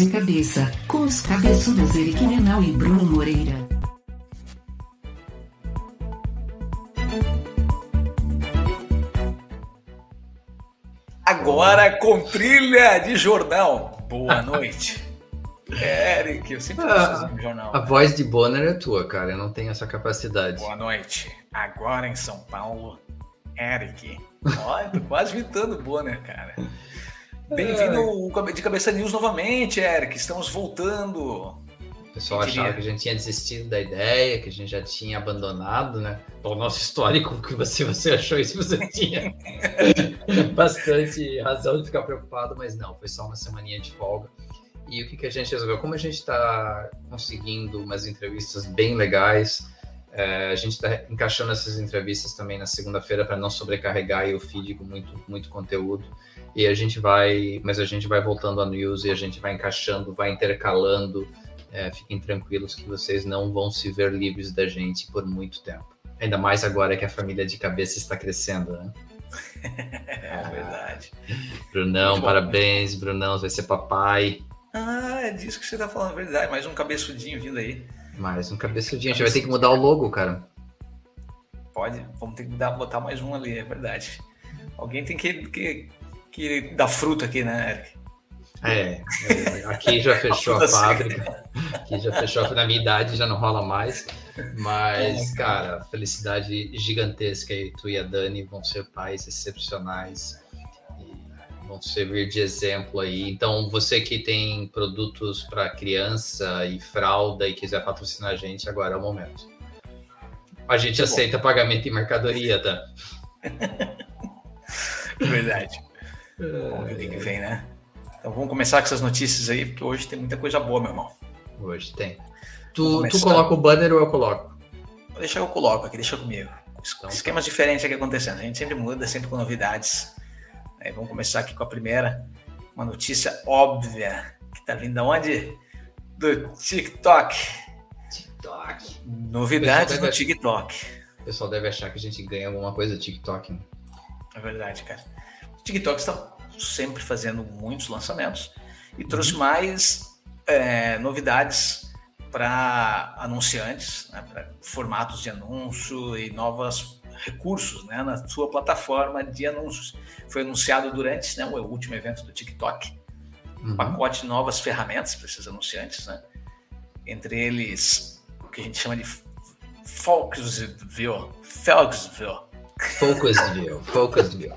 de cabeça, com os cabeçudos Eric Menal e Bruno Moreira. Agora com trilha de jornal. Boa noite. Eric, eu sempre preciso de um jornal. A voz de Bonner é tua, cara. Eu não tenho essa capacidade. Boa noite. Agora em São Paulo, Eric. Olha, tô quase imitando Bonner, cara. Bem-vindo de Cabeça News novamente, Eric. Estamos voltando. O pessoal achava que a gente tinha desistido da ideia, que a gente já tinha abandonado, né? O nosso histórico, que você, você achou isso, você tinha bastante razão de ficar preocupado, mas não, foi só uma semaninha de folga. E o que, que a gente resolveu? Como a gente está conseguindo umas entrevistas bem legais, é, a gente está encaixando essas entrevistas também na segunda-feira para não sobrecarregar o feed com muito, muito conteúdo e a gente vai, mas a gente vai voltando a news e a gente vai encaixando, vai intercalando. É, fiquem tranquilos que vocês não vão se ver livres da gente por muito tempo. Ainda mais agora que a família de cabeça está crescendo, né? é verdade. Brunão, parabéns, Brunão, vai ser papai. Ah, é disso que você está falando, verdade. Mais um cabeçudinho vindo aí. Mais um cabeçudinho. A gente vai ter que mudar o logo, cara. Pode, vamos ter que dar, botar mais um ali, é verdade. Alguém tem que, que que dá fruta aqui, né, Eric? É, é aqui já fechou a, fábrica, aqui já fechou, na minha idade já não rola mais, mas, cara, felicidade gigantesca aí, tu e a Dani vão ser pais excepcionais vão servir de exemplo aí. Então, você que tem produtos para criança e fralda e quiser patrocinar a gente, agora é o momento. A gente aceita pagamento em mercadoria, tá? Verdade. Vamos ver o que vem, né? Então vamos começar com essas notícias aí, porque hoje tem muita coisa boa, meu irmão. Hoje tem. Tu, tu coloca o banner ou eu coloco? Deixa eu coloco aqui, deixa comigo. Então, Esquemas tá. diferentes aqui acontecendo. A gente sempre muda, sempre com novidades. Aí, vamos começar aqui com a primeira. Uma notícia óbvia que tá vindo aonde? Do TikTok. TikTok. Novidades do TikTok. O pessoal deve achar que a gente ganha alguma coisa do TikTok. Né? É verdade, cara. O TikTok está sempre fazendo muitos lançamentos e trouxe uhum. mais é, novidades para anunciantes, né, para formatos de anúncio e novos recursos né, na sua plataforma de anúncios. Foi anunciado durante né, o último evento do TikTok um uhum. pacote de novas ferramentas para esses anunciantes, né? entre eles o que a gente chama de Foxville, Foxville, Focusville, Focusville.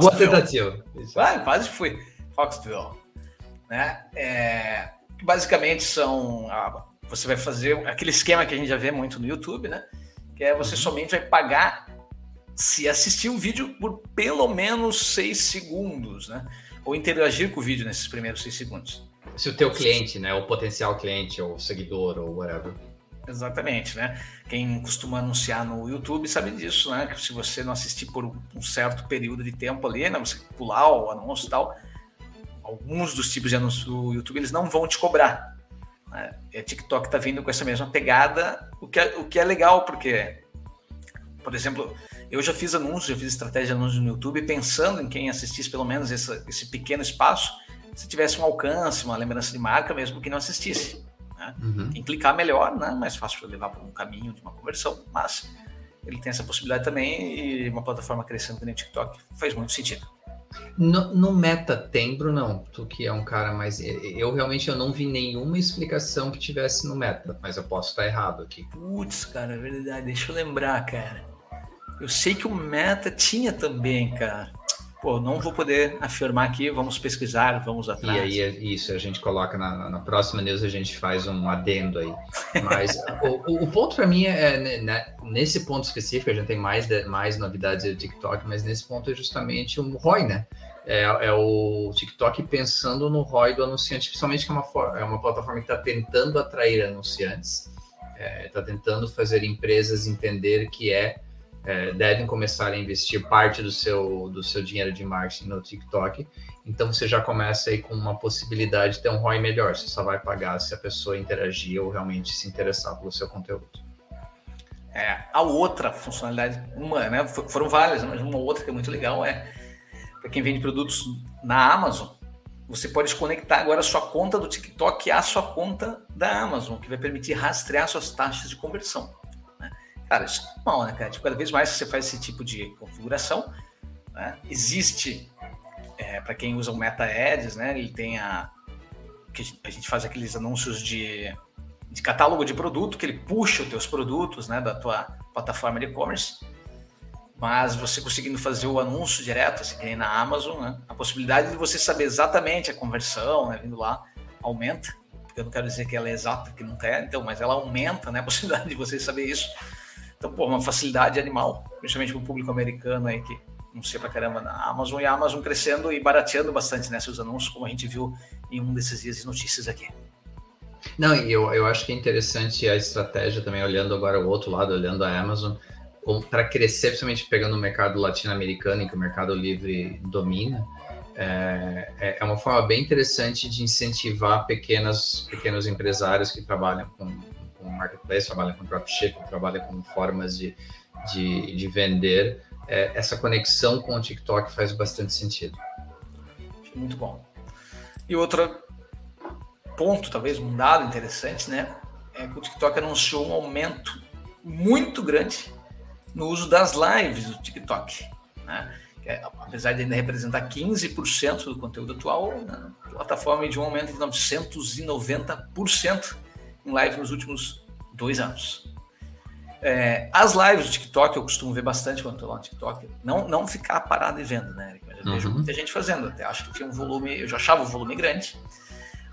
Boa tentativa. Ah, quase fui. Foxville. Né? É, basicamente são. você vai fazer aquele esquema que a gente já vê muito no YouTube, né? Que é você uhum. somente vai pagar se assistir o vídeo por pelo menos seis segundos, né? Ou interagir com o vídeo nesses primeiros seis segundos. Se o teu cliente, né? O potencial cliente, ou seguidor, ou whatever. Exatamente, né? Quem costuma anunciar no YouTube sabe disso, né? Que se você não assistir por um certo período de tempo ali, né? Você pular o anúncio e tal, alguns dos tipos de anúncios do YouTube eles não vão te cobrar. Né? E a TikTok tá vindo com essa mesma pegada, o que é, o que é legal, porque, por exemplo, eu já fiz anúncios, já fiz estratégia de anúncios no YouTube pensando em quem assistisse pelo menos esse, esse pequeno espaço, se tivesse um alcance, uma lembrança de marca, mesmo que não assistisse. Né? Uhum. Quem clicar melhor, né? mais fácil para levar para um caminho de uma conversão, mas ele tem essa possibilidade também e uma plataforma crescendo como o TikTok faz muito sentido. No, no, Meta tem, Brunão, tu que é um cara mais. Eu realmente eu não vi nenhuma explicação que tivesse no Meta, mas eu posso estar errado aqui. Putz, cara, é verdade. Deixa eu lembrar, cara. Eu sei que o Meta tinha também, cara pô, não vou poder afirmar aqui, vamos pesquisar, vamos atrás. E aí, isso, a gente coloca na, na próxima news, a gente faz um adendo aí. Mas o, o, ponto para mim é, né, né, nesse ponto específico, a gente tem mais, mais novidades do TikTok, mas nesse ponto é justamente o ROI, né? É, é, o TikTok pensando no ROI do anunciante, principalmente que é uma, é uma plataforma que está tentando atrair anunciantes, está é, tá tentando fazer empresas entender que é é, devem começar a investir parte do seu, do seu dinheiro de marketing no TikTok. Então você já começa aí com uma possibilidade de ter um ROI melhor. Você só vai pagar se a pessoa interagir ou realmente se interessar pelo seu conteúdo. É, a outra funcionalidade, uma, né, foram várias, mas uma outra que é muito legal é para quem vende produtos na Amazon, você pode conectar agora a sua conta do TikTok à sua conta da Amazon, que vai permitir rastrear suas taxas de conversão. Cara, isso é normal, né, cara? Tipo, cada vez mais que você faz esse tipo de configuração, né? existe, é, para quem usa o Meta Ads, né? Ele tem a. que a gente faz aqueles anúncios de, de catálogo de produto, que ele puxa os teus produtos né, da tua plataforma de e-commerce mas você conseguindo fazer o anúncio direto, assim, que na Amazon, né? a possibilidade de você saber exatamente a conversão, né? vindo lá, aumenta. Eu não quero dizer que ela é exata, porque nunca é, então, mas ela aumenta né? a possibilidade de você saber isso. Então, pô, uma facilidade animal, principalmente para o público americano aí, que não sei pra caramba na Amazon, e a Amazon crescendo e barateando bastante né, seus anúncios, como a gente viu em um desses dias de notícias aqui. Não, eu, eu acho que é interessante a estratégia também, olhando agora o outro lado, olhando a Amazon, para crescer, principalmente pegando o mercado latino-americano, em que o mercado livre domina, é, é, é uma forma bem interessante de incentivar pequenas, pequenos empresários que trabalham com, com marketplace, trabalham com dropshipping, trabalham com formas de, de, de vender. É, essa conexão com o TikTok faz bastante sentido. Muito bom. E outro ponto, talvez um dado interessante, né? É que o TikTok anunciou um aumento muito grande no uso das lives do TikTok. Né? É, apesar de ainda representar 15% do conteúdo atual, né? a plataforma de um aumento de 990% em live nos últimos dois anos. É, as lives do TikTok eu costumo ver bastante quando estou lá no TikTok. Não, não ficar parado e vendo, né? Mas eu uhum. vejo muita gente fazendo. Até acho que tinha um volume, eu já achava o volume grande.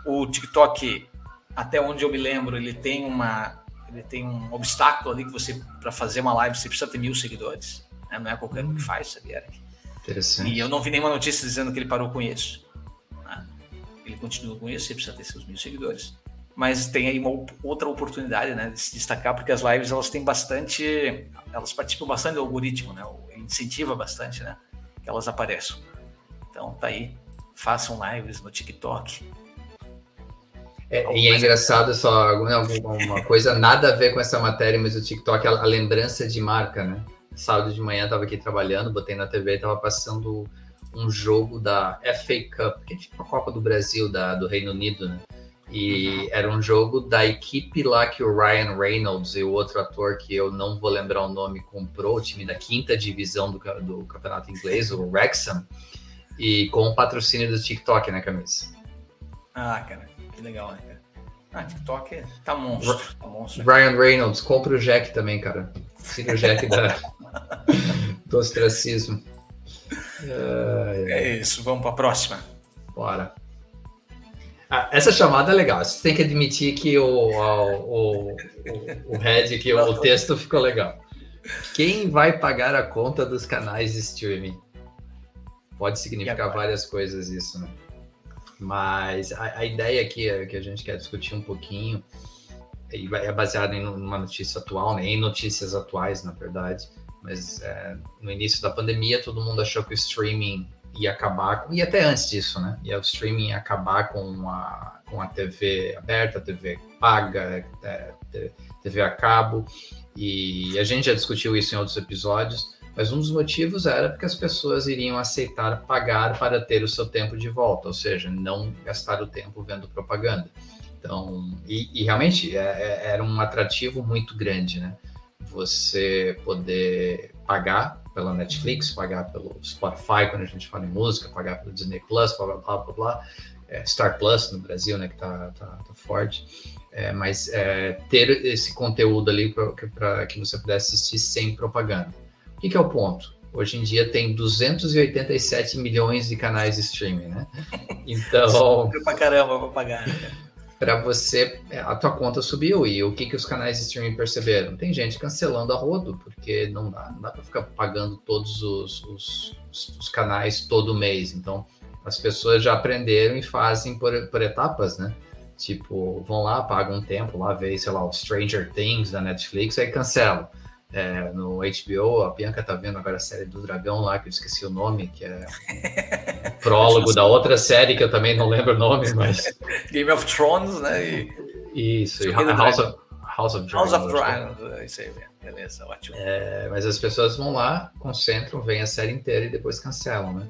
O TikTok, até onde eu me lembro, ele tem uma ele tem um obstáculo ali que você, para fazer uma live, você precisa ter mil seguidores. Né? Não é qualquer um que faz, sabia, Eric? Interessante. E eu não vi nenhuma notícia dizendo que ele parou com isso. Né? Ele continua com isso, você precisa ter seus mil seguidores. Mas tem aí uma outra oportunidade né, de se destacar, porque as lives elas têm bastante. Elas participam bastante do algoritmo, né? Incentiva bastante né, que elas apareçam. Então tá aí. Façam lives no TikTok é, e é engraçado só alguma coisa nada a ver com essa matéria, mas o TikTok, a, a lembrança de marca, né? Sábado de manhã estava aqui trabalhando, botei na TV e estava passando um jogo da FA Cup, que é tipo a Copa do Brasil da, do Reino Unido, né? E era um jogo da equipe lá que o Ryan Reynolds e o outro ator que eu não vou lembrar o nome comprou, o time da quinta divisão do, do campeonato inglês, o Wrexham, e com o patrocínio do TikTok na camisa. Ah, cara legal, né, cara? Ah, TikTok tá monstro, tá monstro. Ryan Reynolds, compra o Jack também, cara. Siga o Jack da, do ostracismo. É isso, vamos para a próxima. Bora. Ah, essa chamada é legal. Você tem que admitir que o, o, o, o head, que o texto ficou legal. Quem vai pagar a conta dos canais de streaming? Pode significar várias coisas isso, né? Mas a, a ideia aqui é, que a gente quer discutir um pouquinho é baseada em uma notícia atual, né? em notícias atuais, na verdade. Mas é, no início da pandemia, todo mundo achou que o streaming ia acabar, e até antes disso, né? E o streaming ia acabar com a, com a TV aberta, TV paga, é, TV a cabo. E a gente já discutiu isso em outros episódios. Mas um dos motivos era porque as pessoas iriam aceitar pagar para ter o seu tempo de volta, ou seja, não gastar o tempo vendo propaganda. Então, e, e realmente é, é, era um atrativo muito grande, né? Você poder pagar pela Netflix, pagar pelo Spotify quando a gente fala em música, pagar pelo Disney Plus, blá blá blá blá, blá. É, Star Plus no Brasil, né, que tá, tá, tá forte. É, mas é, ter esse conteúdo ali para que você pudesse assistir sem propaganda que, que é o ponto? Hoje em dia tem 287 milhões de canais de streaming, né? Então. pra caramba pra pagar. Para você, é, a tua conta subiu e o que, que os canais de streaming perceberam? Tem gente cancelando a rodo, porque não dá, não dá para ficar pagando todos os, os, os, canais todo mês. Então, as pessoas já aprenderam e fazem por, por etapas, né? Tipo, vão lá, pagam um tempo, lá vê, sei lá, o Stranger Things da Netflix, aí cancelam é, no HBO, a Bianca tá vendo agora a série do Dragão lá, que eu esqueci o nome, que é o prólogo da outra série que eu também não lembro o nome, mas. Game of Thrones, né? E... Isso, e House of, House of Dragons. House of Dragons, é isso aí, beleza, ótimo. É, mas as pessoas vão lá, concentram, veem a série inteira e depois cancelam, né?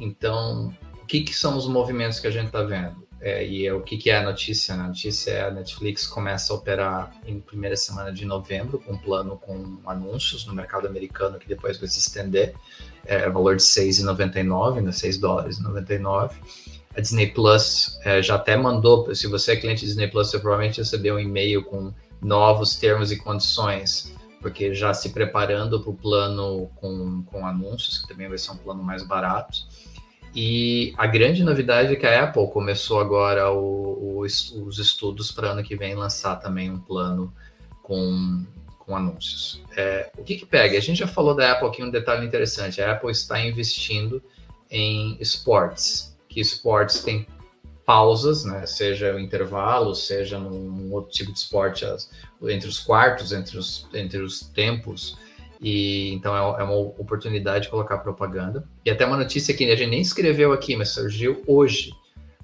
Então, o que, que são os movimentos que a gente está vendo? É, e é, o que, que é a notícia? Né? A notícia é a Netflix começa a operar em primeira semana de novembro com um plano com anúncios no mercado americano que depois vai se estender. É, valor de 6,99, né? 6 dólares e 99. A Disney Plus é, já até mandou, se você é cliente Disney Plus, você provavelmente recebeu um e-mail com novos termos e condições, porque já se preparando para o plano com, com anúncios, que também vai ser um plano mais barato. E a grande novidade é que a Apple começou agora o, o, os estudos para ano que vem lançar também um plano com, com anúncios. É, o que, que pega? A gente já falou da Apple aqui um detalhe interessante. A Apple está investindo em esportes, que esportes tem pausas, né? Seja o intervalo, seja num outro tipo de esporte, entre os quartos, entre os, entre os tempos. E então é, é uma oportunidade de colocar propaganda. E até uma notícia que a gente nem escreveu aqui, mas surgiu hoje.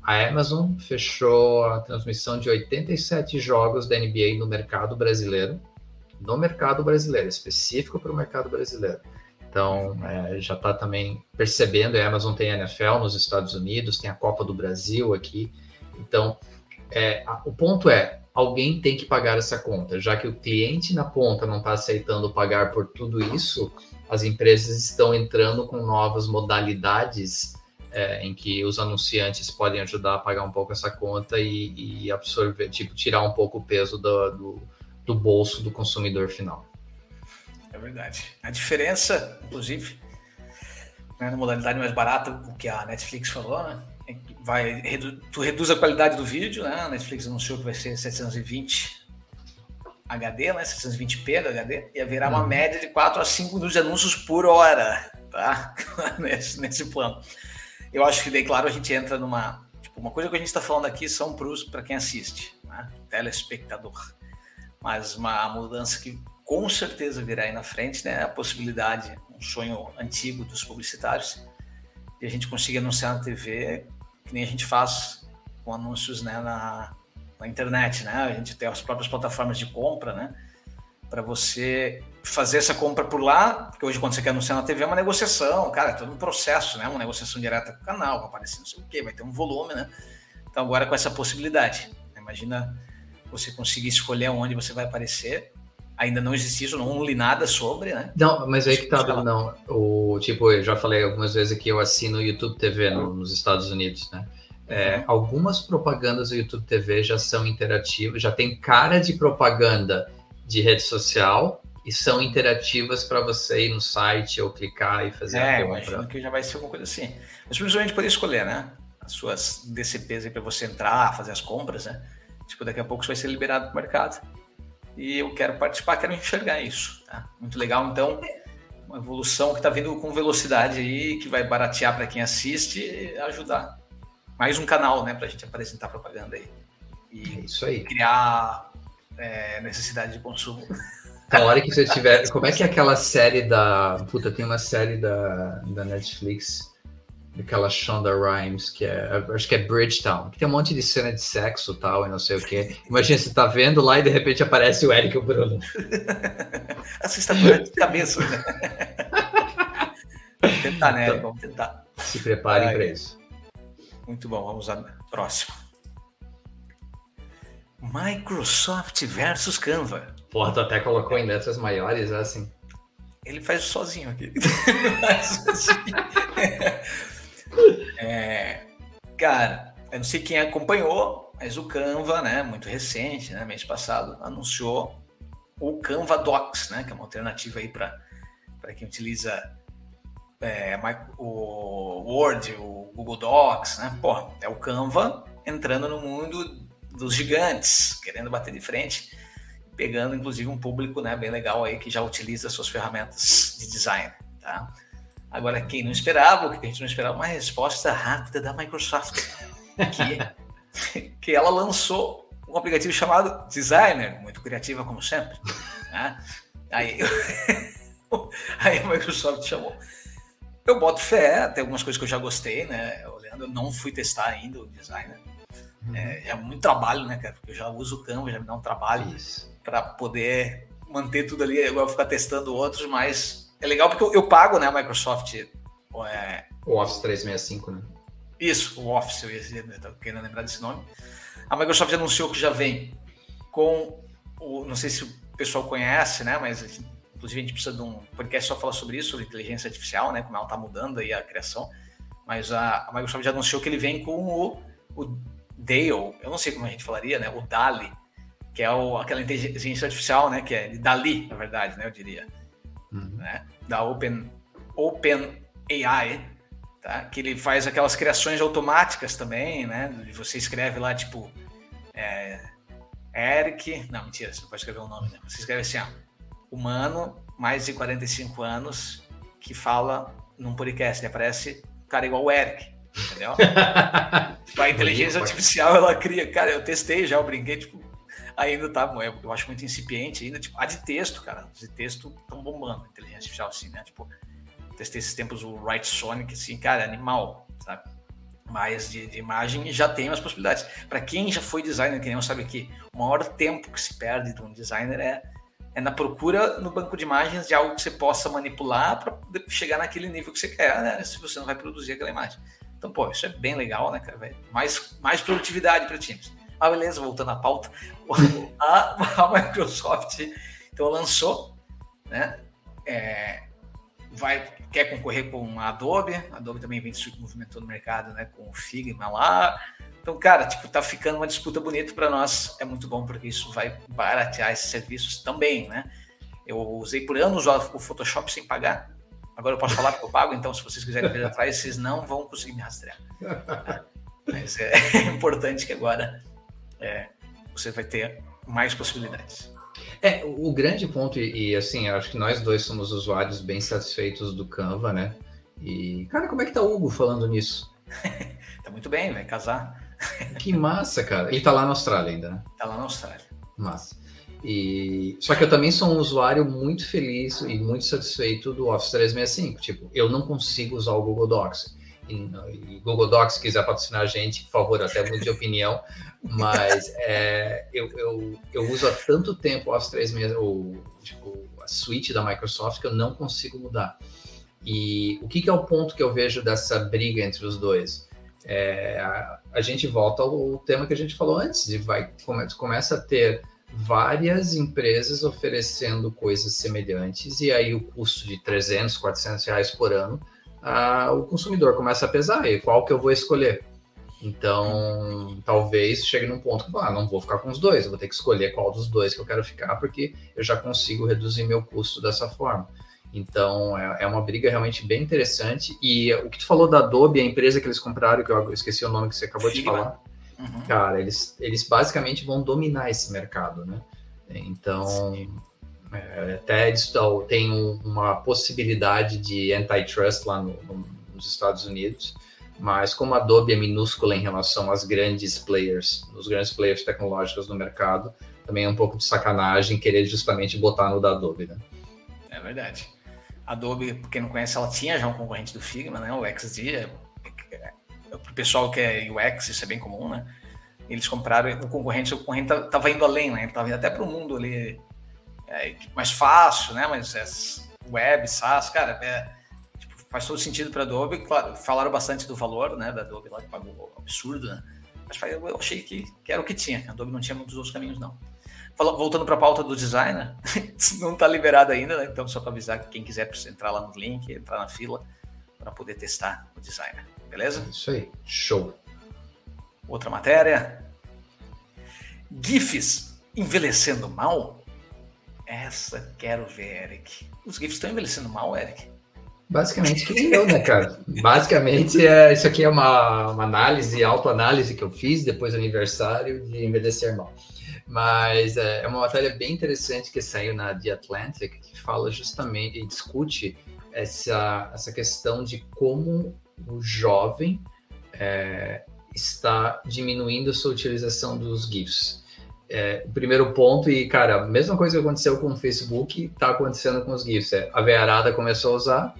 A Amazon fechou a transmissão de 87 jogos da NBA no mercado brasileiro. No mercado brasileiro, específico para o mercado brasileiro. Então, é, já está também percebendo, a Amazon tem a NFL nos Estados Unidos, tem a Copa do Brasil aqui. Então, é, o ponto é, alguém tem que pagar essa conta. Já que o cliente na ponta não está aceitando pagar por tudo isso, as empresas estão entrando com novas modalidades é, em que os anunciantes podem ajudar a pagar um pouco essa conta e, e absorver, tipo, tirar um pouco o peso do, do, do bolso do consumidor final. É verdade. A diferença, inclusive, né, na modalidade mais barata, o que a Netflix falou, né? Vai tu reduz a qualidade do vídeo, né? A Netflix anunciou que vai ser 720 HD, né? 720p do HD, e haverá uma uhum. média de 4 a 5 minutos de anúncios por hora, tá? nesse, nesse plano. Eu acho que daí, claro, a gente entra numa. Tipo, uma coisa que a gente está falando aqui são para quem assiste, né? telespectador. Mas uma mudança que com certeza virá aí na frente, né? A possibilidade, um sonho antigo dos publicitários, de a gente conseguir anunciar na TV que nem a gente faz com anúncios né, na, na internet, né? A gente tem as próprias plataformas de compra, né? Para você fazer essa compra por lá, porque hoje quando você quer anunciar na TV é uma negociação, cara, é todo um processo, né? Uma negociação direta com o canal, vai aparecer não sei o quê, vai ter um volume, né? Então agora com essa possibilidade, imagina você conseguir escolher onde você vai aparecer ainda não existe isso, não li nada sobre, né? Não, mas aí que tá, não. O, tipo, eu já falei algumas vezes que eu assino o YouTube TV no, nos Estados Unidos, né? É, uhum. algumas propagandas do YouTube TV já são interativas, já tem cara de propaganda de rede social e são interativas para você ir no site ou clicar e fazer é, a compra. imagino que já vai ser alguma coisa assim. Mas principalmente poder escolher, né? As suas DCPs aí para você entrar, fazer as compras, né? Tipo, daqui a pouco isso vai ser liberado para o mercado e eu quero participar, quero enxergar isso. Tá? Muito legal, então, uma evolução que está vindo com velocidade aí, que vai baratear para quem assiste e ajudar. Mais um canal, né, para a gente apresentar propaganda aí. E é isso aí. criar é, necessidade de consumo. A hora que você tiver. Como é que é aquela série da. Puta, tem uma série da, da Netflix aquela Shonda Rhimes, que é, acho que é Bridgetown, que tem um monte de cena de sexo tal, e não sei o que. Imagina, você tá vendo lá e de repente aparece o Eric e o Bruno. Assustadora de cabeça, né? vamos tentar, né, Eric? Vamos tentar. Se preparem para isso. Muito bom, vamos ao próximo. Microsoft versus Canva. Porra, tu até colocou em letras maiores, assim. Ele faz sozinho aqui. assim. É, cara, eu não sei quem acompanhou, mas o Canva, né, muito recente, né, mês passado, anunciou o Canva Docs, né, que é uma alternativa aí para quem utiliza é, o Word, o Google Docs, né? Pô, é o Canva entrando no mundo dos gigantes, querendo bater de frente, pegando inclusive um público, né, bem legal aí que já utiliza suas ferramentas de design, tá? Agora, quem não esperava, o que a gente não esperava, uma resposta rápida da Microsoft, que, que ela lançou um aplicativo chamado Designer, muito criativa como sempre. Né? Aí, aí a Microsoft chamou. Eu boto fé, tem algumas coisas que eu já gostei, né? Olhando, eu não fui testar ainda o Designer. Uhum. É, é, muito trabalho, né, cara? Porque eu já uso o Canva, já me dá um trabalho para poder manter tudo ali. Agora eu vou ficar testando outros, mas é legal porque eu, eu pago, né, a Microsoft. É, o Office 365, né? Isso, o Office, eu estava querendo lembrar desse nome. A Microsoft anunciou que já vem com o. Não sei se o pessoal conhece, né? Mas inclusive a gente precisa de um podcast só falar sobre isso, sobre inteligência artificial, né? Como ela está mudando aí a criação. Mas a, a, Microsoft já anunciou que ele vem com o, o Dale, eu não sei como a gente falaria, né? O DALI, que é o, aquela inteligência artificial, né? Que é DALI, na verdade, né? Eu diria. Uhum. Né? Da Open, Open AI, tá? Que ele faz aquelas criações automáticas também, né? Você escreve lá, tipo, é, Eric, não, mentira, você não pode escrever o um nome, né? Você escreve assim, ó, humano, mais de 45 anos, que fala num podcast, ele aparece um cara igual o Eric, entendeu? Tipo, a inteligência artificial, ela cria, cara, eu testei já, eu brinquei, tipo, ainda tá, eu acho muito incipiente ainda, tipo, a de texto, cara, de texto estão bombando, inteligência artificial, assim, né, tipo, testei esses tempos o Write Sonic, assim, cara, animal, sabe? Mas de, de imagem já tem umas possibilidades. Para quem já foi designer, que nem sabe que o maior tempo que se perde de um designer é, é na procura no banco de imagens de algo que você possa manipular para chegar naquele nível que você quer, né? Se você não vai produzir aquela imagem. Então, pô, isso é bem legal, né, cara? Mais, mais produtividade para times. Ah, beleza, voltando à pauta. a, a Microsoft, então, lançou, né? É, vai quer concorrer com a Adobe, a Adobe também vem se movimentou no mercado, né, com o Figma lá. Então, cara, tipo, tá ficando uma disputa bonita para nós. É muito bom porque isso vai baratear esses serviços também, né? Eu usei por anos o Photoshop sem pagar. Agora eu posso falar que eu pago, então se vocês quiserem ver atrás, vocês não vão conseguir me rastrear. Mas é importante que agora é, você vai ter mais possibilidades. É, o grande ponto, e, e assim, acho que nós dois somos usuários bem satisfeitos do Canva, né? E, cara, como é que tá o Hugo falando nisso? tá muito bem, vai casar. que massa, cara. Ele tá lá na Austrália ainda, né? Tá lá na Austrália. Massa. E... Só que eu também sou um usuário muito feliz e muito satisfeito do Office 365. Tipo, eu não consigo usar o Google Docs e Google Docs se quiser patrocinar a gente, por favor, até mude de opinião, mas é, eu, eu, eu uso há tanto tempo as três o, tipo, a suite da Microsoft que eu não consigo mudar. E o que, que é o ponto que eu vejo dessa briga entre os dois? É, a, a, gente volta ao tema que a gente falou antes, de vai come, começa a ter várias empresas oferecendo coisas semelhantes e aí o custo de 300, 400 reais por ano a, o consumidor começa a pesar e qual que eu vou escolher. Então, talvez chegue num ponto que ah, não vou ficar com os dois, vou ter que escolher qual dos dois que eu quero ficar, porque eu já consigo reduzir meu custo dessa forma. Então, é, é uma briga realmente bem interessante. E o que tu falou da Adobe, a empresa que eles compraram, que eu esqueci o nome que você acabou de falar, uhum. cara, eles, eles basicamente vão dominar esse mercado, né? Então, Sim. É, até tem uma possibilidade de antitrust lá no, no, nos Estados Unidos, mas como a Adobe é minúscula em relação às grandes players, os grandes players tecnológicos no mercado, também é um pouco de sacanagem querer justamente botar no da Adobe, né? É verdade. A Adobe, para quem não conhece, ela tinha já um concorrente do Figma, né? O XD. É, é, para o pessoal que é UX, isso é bem comum, né? Eles compraram o concorrente, o concorrente estava indo além, né? Estava indo até para o mundo ali é, mais fácil, né? Mas é, web, SaaS, cara, é, tipo, faz todo sentido para Adobe. Claro, falaram bastante do valor, né? Da Adobe lá que pagou absurdo, né? Mas eu achei que, que era o que tinha. A Adobe não tinha muitos outros caminhos, não. Voltando para a pauta do designer, não está liberado ainda, né? Então, só para avisar que quem quiser entrar lá no link, entrar na fila para poder testar o designer. Beleza? Isso aí. Show. Outra matéria. GIFs envelhecendo mal? Essa quero ver, Eric. Os GIFs estão envelhecendo mal, Eric? Basicamente que eu, né, cara? Basicamente, é, isso aqui é uma, uma análise, autoanálise que eu fiz depois do aniversário de envelhecer mal. Mas é, é uma matéria bem interessante que saiu na The Atlantic, que fala justamente e discute essa, essa questão de como o jovem é, está diminuindo a sua utilização dos GIFs é, o primeiro ponto, e cara, a mesma coisa que aconteceu com o Facebook, tá acontecendo com os GIFs. É, a Vearada começou a usar,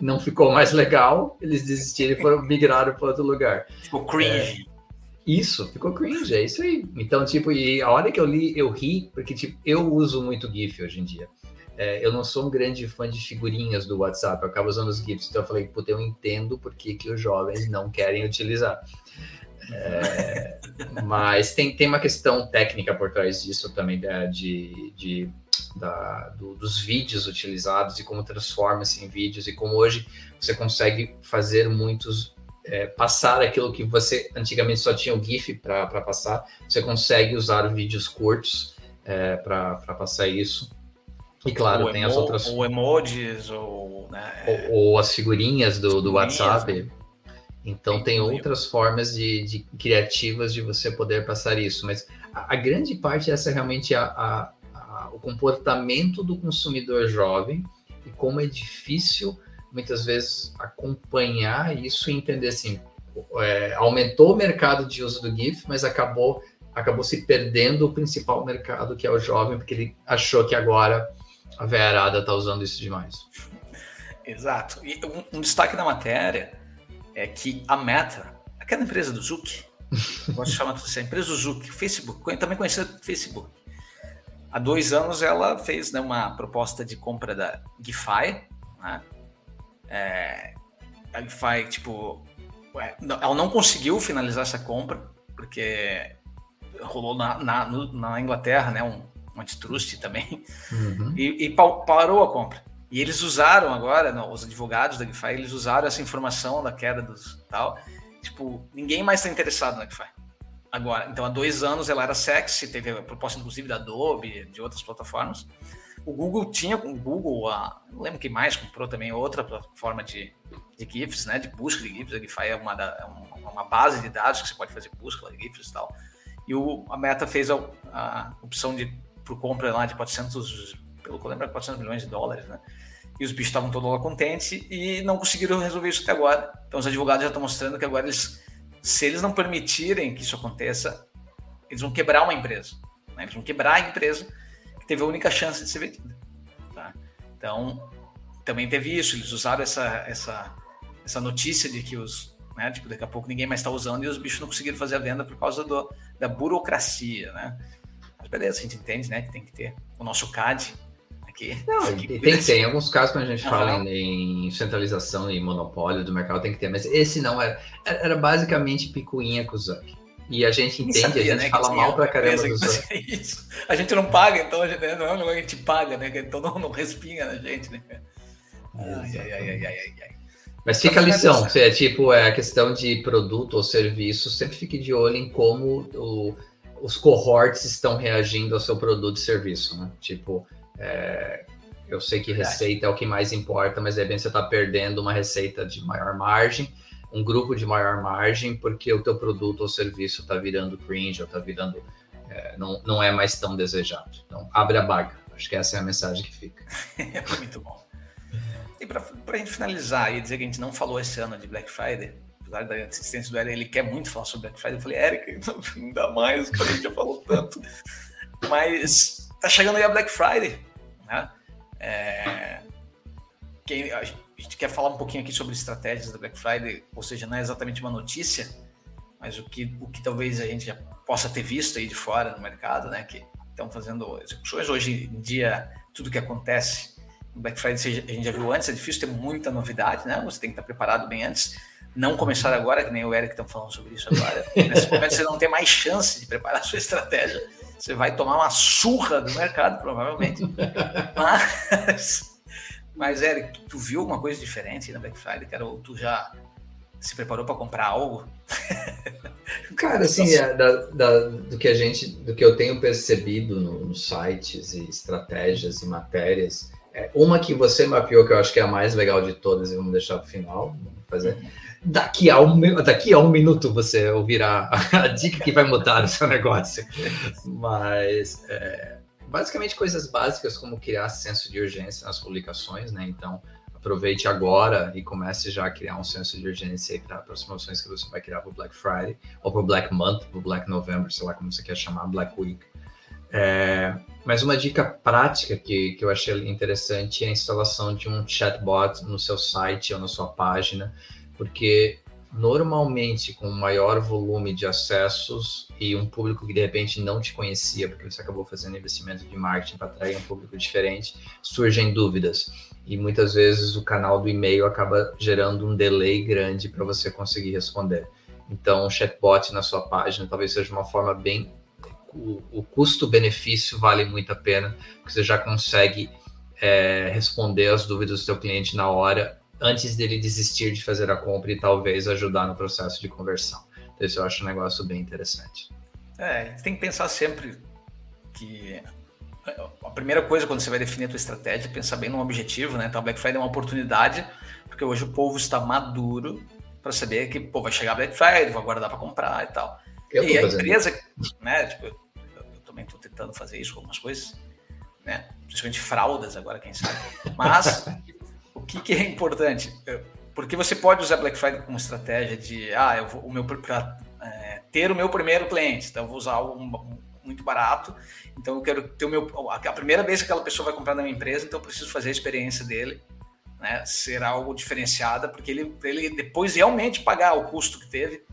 não ficou mais legal, eles desistiram e foram migraram para outro lugar. Ficou cringe. É, isso, ficou cringe, é isso aí. Então, tipo, e a hora que eu li, eu ri, porque tipo, eu uso muito GIF hoje em dia. é, eu não sou um grande fã de figurinhas do WhatsApp, eu acabo usando os GIFs, então eu falei, puta, eu entendo por que, que os jovens não querem utilizar. É, mas tem, tem uma questão técnica por trás disso também, né, de, de da, do, dos vídeos utilizados e como transforma-se em vídeos e como hoje você consegue fazer muitos é, passar aquilo que você antigamente só tinha o GIF para passar, você consegue usar vídeos curtos é, para passar isso. E claro, ou tem emo, as outras. Ou emojis, ou, né, ou, ou, as figurinhas do, do WhatsApp. Então tem outras formas de, de, criativas de você poder passar isso. Mas a, a grande parte essa é realmente a, a, o comportamento do consumidor jovem e como é difícil muitas vezes acompanhar isso e entender assim, é, aumentou o mercado de uso do GIF, mas acabou acabou se perdendo o principal mercado que é o jovem, porque ele achou que agora a velharada está usando isso demais. Exato. E um, um, destaque da matéria é que a Meta, aquela empresa do Zuck, gosto de chamar assim, a empresa do Zuck, Facebook, também conhecida Facebook, há dois anos ela fez né, uma proposta de compra da GIFI, né? É, a GIFI, tipo, ela não conseguiu finalizar essa compra, porque rolou na, na, na Inglaterra, né, um, um antitrust também, uhum. e, e, parou a compra. E eles usaram agora, não, os advogados da GIFI, eles usaram essa informação da queda dos tal. Tipo, ninguém mais está interessado na GIFI. Agora, então há dois anos ela era sexy, teve a proposta inclusive da Adobe, de outras plataformas. O Google tinha, o Google, a, não lembro quem mais comprou também outra plataforma de, de GIFs, né, de busca de GIFs. A GIFI é uma, da, é uma, uma base de dados que você pode fazer busca de GIFs e tal. E o, a Meta fez a, a opção de por compra lá de 400, pelo que eu lembro, 400 milhões de dólares, né? E os bichos estavam todos lá contentes e não conseguiram resolver isso até agora. Então os advogados já estão mostrando que agora eles, se eles não permitirem que isso aconteça, eles vão quebrar uma empresa. Né? Eles vão quebrar a empresa que teve a única chance de ser vendida. Tá? Então também teve isso. Eles usaram essa, essa, essa notícia de que os né? Tipo, daqui a pouco ninguém mais está usando e os bichos não conseguiram fazer a venda por causa do, da burocracia, né? Mas beleza, a gente entende, né? Que tem que ter o nosso CAD Não, tem que ter. Em alguns casos, quando a gente uhum. fala em, em, centralização e monopólio do mercado, tem que ter. Mas esse não era. Era basicamente picuinha com o Zuck. E a gente entende, sabia, a gente né, fala mal pra caramba do Zuck. A gente não paga, então a gente, não é um a gente paga, né? Então não, não respinga na gente, né? Ai, ai, ai, ai, ai, ai. Mas fica a lição, é tipo, é a questão de produto ou serviço, sempre fique de olho em como o, os cohorts estão reagindo ao seu produto e serviço, né? Tipo, é, eu sei que receita é o que mais importa, mas é bem você está perdendo uma receita de maior margem, um grupo de maior margem, porque o teu produto ou serviço está virando cringe, ou está virando, é, não, não é mais tão desejado. Então, abre a baga. Acho que essa é a mensagem que fica. Muito bom. E para a gente finalizar e dizer que a gente não falou esse ano de Black Friday, apesar da assistência do Eric, ele quer muito falar sobre Black Friday. Eu falei, Eric, ainda mais, que a gente já falou tanto. Mas tá chegando aí a Black Friday, né? É, quem, a gente quer falar um pouquinho aqui sobre estratégias da Black Friday, ou seja, não é exatamente uma notícia, mas o que, o que talvez a gente já possa ter visto aí de fora no mercado, né? Que estão fazendo execuções. Hoje em dia, tudo que acontece o Black Friday a gente já viu antes, é difícil ter muita novidade, né? Você tem que estar preparado bem antes. Não começar agora, que nem o Eric estão falando sobre isso agora. Nesse momento você não tem mais chance de preparar a sua estratégia. Você vai tomar uma surra do mercado, provavelmente. Mas, mas Eric, tu viu alguma coisa diferente na Black Friday, cara? Ou tu já se preparou para comprar algo? Cara, assim, é, da, da, do que a gente, do que eu tenho percebido no, nos sites e estratégias e matérias, é, uma que você mapeou, que eu acho que é a mais legal de todas, e vamos deixar para o final, vamos fazer. Daqui a, um, daqui a um minuto você ouvirá a, dica que vai mudar o seu negócio. Mas, é, basicamente, coisas básicas como criar senso de urgência nas publicações, né? Então, aproveite agora e comece já a criar um senso de urgência para as promoções que você vai criar para o Black Friday, ou para o Black Month, para o Black November, sei lá como você quer chamar, Black Week. É, mas uma dica prática que, que eu achei interessante é a instalação de um chatbot no seu site ou na sua página, porque normalmente com maior volume de acessos e um público que de repente não te conhecia, porque você acabou fazendo investimento de marketing para atrair um público diferente, surgem dúvidas. E muitas vezes o canal do e-mail acaba gerando um delay grande para você conseguir responder. Então, o chatbot na sua página talvez seja uma forma bem. O, o custo-benefício vale muito a pena, porque você já consegue é, responder as dúvidas do seu cliente na hora antes dele desistir de fazer a compra e talvez ajudar no processo de conversão. Então, isso eu acho um negócio bem interessante. É, tem que pensar sempre que a primeira coisa quando você vai definir a tua estratégia é pensar bem no objetivo, né? Então, Black Friday é uma oportunidade, porque hoje o povo está maduro para saber que pô, vai chegar Black Friday, vou aguardar para comprar e tal. Eu e a empresa, isso. né? Tipo, eu, eu também estou tentando fazer isso com algumas coisas, né? Principalmente fraldas agora, quem sabe. Mas o que, que, é importante? Porque você pode usar Black Friday como estratégia de, ah, eu vou, o meu é, ter o meu primeiro cliente, então eu vou usar algo muito barato, então eu quero ter o meu a primeira vez que aquela pessoa vai comprar na minha empresa, então eu preciso fazer a experiência dele, né, ser algo diferenciada, porque ele ele depois realmente pagar o custo que teve,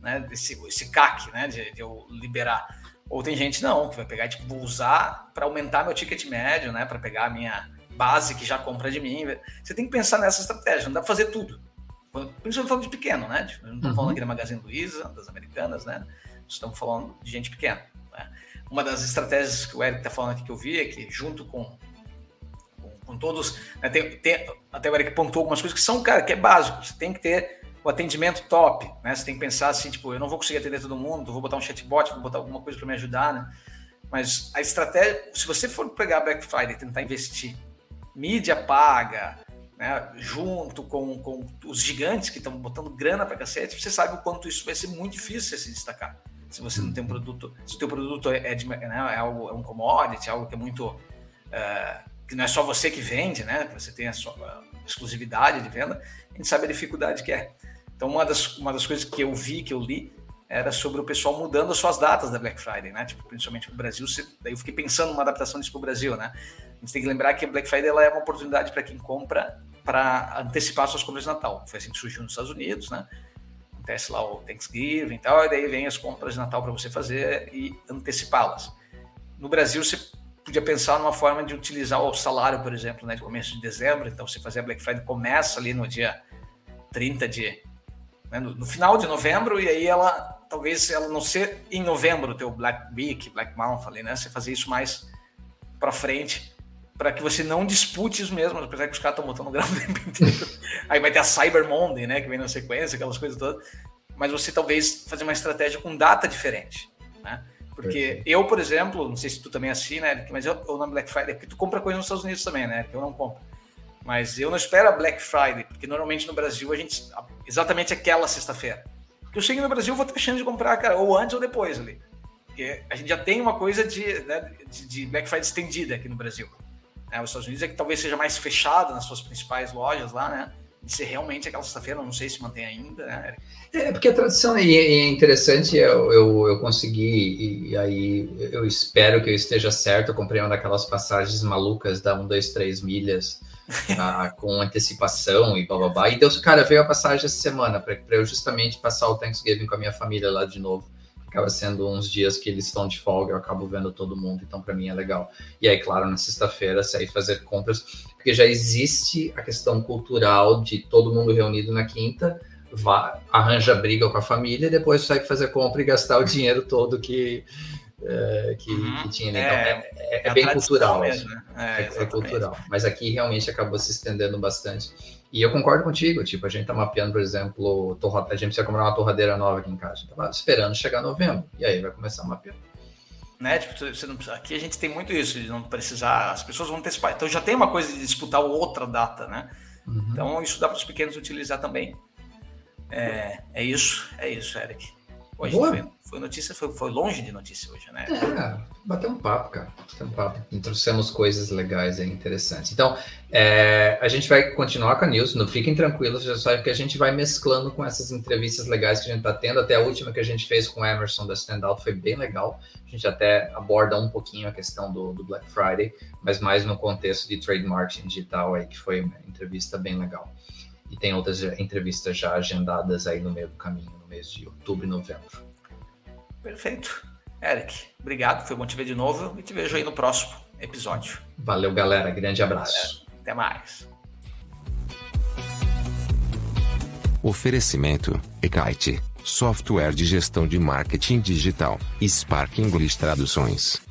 né, desse esse CAC, né, de, de eu liberar. Ou tem gente não que vai pegar tipo vou usar para aumentar meu ticket médio, né, para pegar a minha base que já compra de mim. Você tem que pensar nessa estratégia, não dá para fazer tudo. Principalmente falando de pequeno, né? Tipo, não estamos uhum. falando aqui da Magazine Luiza, das americanas, né? Estamos falando de gente pequena. Né? Uma das estratégias que o Eric está falando aqui que eu vi é que, junto com, com, com todos. Né, tem, tem, até o Eric pontuou algumas coisas que são, cara, que é básico. Você tem que ter o atendimento top, né? Você tem que pensar assim, tipo, eu não vou conseguir atender todo mundo, vou botar um chatbot, vou botar alguma coisa para me ajudar, né? Mas a estratégia, se você for pegar Black Friday e tentar investir mídia paga, né, junto com, com os gigantes que estão botando grana para cacete, você sabe o quanto isso vai ser muito difícil se destacar. Se você não tem um produto, se o teu produto é, de, né, é, algo, é um commodity, algo que é muito. Uh, que não é só você que vende, né? Você tem a sua exclusividade de venda, a gente sabe a dificuldade que é. Então, uma das, uma das coisas que eu vi, que eu li, era sobre o pessoal mudando as suas datas da Black Friday, né? Tipo, principalmente para o Brasil. Daí eu fiquei pensando numa adaptação disso para o Brasil, né? A gente tem que lembrar que a Black Friday ela é uma oportunidade para quem compra para antecipar suas compras de Natal. Foi assim que surgiu nos Estados Unidos, né? Acontece lá o Thanksgiving e tal, e daí vem as compras de Natal para você fazer e antecipá-las. No Brasil, você podia pensar numa forma de utilizar o salário, por exemplo, né, de começo de dezembro. Então, você fazer a Black Friday começa ali no dia 30 de. Né, no, no, final de novembro, e aí ela, talvez ela não ser em novembro, o teu Black Week, Black Month ali, né? Você fazer isso mais para frente para que você não dispute os mesmos, apesar que os caras estão botando grau o tempo inteiro. Aí vai ter a Cyber Monday, né, que vem na sequência, aquelas coisas todas. Mas você talvez fazer uma estratégia com data diferente, né? Porque eu, por exemplo, não sei se tu também é assim, né, mas eu, eu na Black Friday, porque tu compra coisa nos Estados Unidos também, né, que eu não compro. Mas eu não espero a Black Friday, porque normalmente no Brasil a gente, exatamente aquela sexta-feira. Porque eu chego no Brasil, eu vou ter chance de comprar, cara, ou antes ou depois ali. Porque a gente já tem uma coisa de, né, de, de Black Friday estendida aqui no Brasil. Né? Os Estados Unidos é que talvez seja mais fechado nas suas principais lojas lá, né? De ser realmente aquela sexta-feira, não sei se mantém ainda, né? É, porque a tradição e é interessante, eu, eu, eu consegui, e aí eu espero que eu esteja certo, eu comprei uma daquelas passagens malucas da 1, 2, 3 milhas, ah, com antecipação e blá. E Deus, cara, veio a passagem essa semana para eu justamente passar o Thanksgiving com a minha família lá de novo acaba sendo uns dias que eles estão de folga, eu acabo vendo todo mundo, então para mim é legal. E aí, claro, na sexta-feira sair fazer compras, porque já existe a questão cultural de todo mundo reunido na quinta, vá, arranja briga com a família, e depois sai fazer compra e gastar o dinheiro todo que, é, que, uhum. que, tinha. Então, é, é, é, é bem cultural. Mesmo, né? É, é, cultural. Mas aqui realmente acabou se estendendo bastante. E eu concordo contigo, tipo, a gente tá mapeando, por exemplo, torra... a gente precisa comprar uma torradeira nova aqui em casa. Tava esperando chegar novembro. E aí vai começar a mapear. Né? Tipo, você não, aqui a gente tem muito isso, de não precisar, as pessoas vão antecipar. Então já tem uma coisa de disputar outra data, né? Uhum. Então isso dá para os pequenos utilizar também. É, é isso, é isso, Eric. Hoje foi, foi, notícia, foi, foi longe de notícia hoje, né? É, bateu um papo, cara. Bateu um papo. Trouxemos coisas legais aí, interessantes. Então, é, a gente vai continuar com a news, não fiquem tranquilos, já sabe que a gente vai mesclando com essas entrevistas legais que a gente está tendo. Até a última que a gente fez com o Emerson da Standout foi bem legal. A gente até aborda um pouquinho a questão do, do Black Friday, mas mais no contexto de trade marketing digital aí, que foi uma entrevista bem legal. e tem outras entrevistas já agendadas aí no meio do caminho, no mês de outubro e novembro. Perfeito. Eric, obrigado, foi bom te ver de novo e te vejo aí no próximo episódio. Valeu, galera. Grande abraço. Valeu. Até mais. Oferecimento: Ekite, software de gestão de marketing digital, Spark English Traduções.